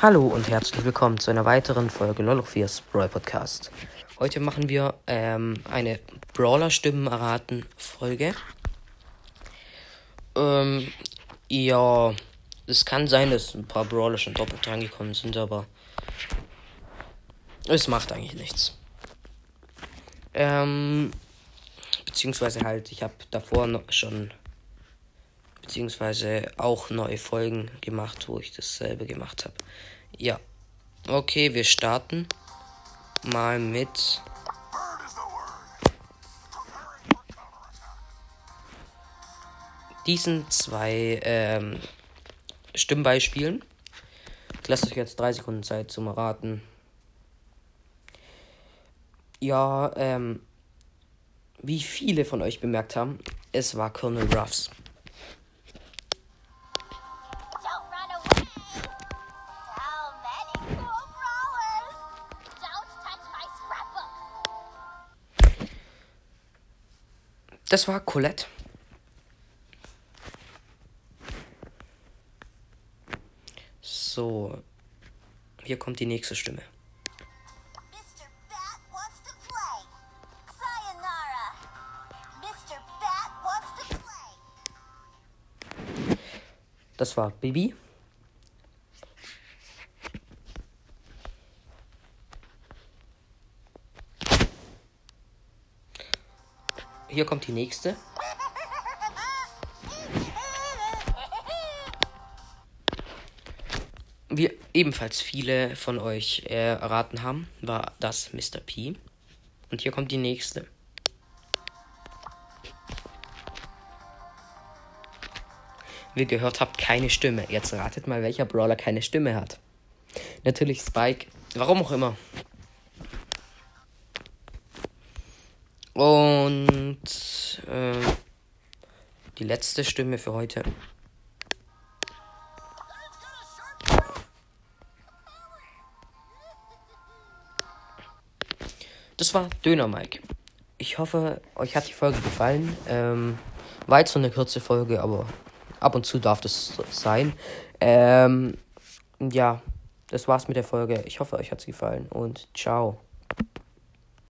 Hallo und herzlich willkommen zu einer weiteren Folge Lolofiers Brawl Podcast. Heute machen wir ähm, eine Brawler-Stimmen erraten Folge. Ähm, ja, es kann sein, dass ein paar Brawler schon doppelt reingekommen sind, aber es macht eigentlich nichts. Ähm, beziehungsweise halt, ich habe davor noch schon beziehungsweise auch neue Folgen gemacht, wo ich dasselbe gemacht habe. Ja. Okay, wir starten mal mit diesen zwei ähm, Stimmbeispielen. Ich lasse euch jetzt drei Sekunden Zeit zum Raten. Ja, ähm, wie viele von euch bemerkt haben, es war Colonel Ruffs. Das war Colette. So. Hier kommt die nächste Stimme. Das war Bibi. Hier kommt die nächste. Wie ebenfalls viele von euch erraten haben, war das Mr. P. Und hier kommt die nächste. Wie gehört habt, keine Stimme. Jetzt ratet mal, welcher Brawler keine Stimme hat. Natürlich Spike. Warum auch immer. Und äh, die letzte Stimme für heute. Das war Döner Mike. Ich hoffe, euch hat die Folge gefallen. Ähm, war jetzt so eine kurze Folge, aber ab und zu darf das sein. Ähm, ja, das war's mit der Folge. Ich hoffe, euch hat's gefallen und ciao.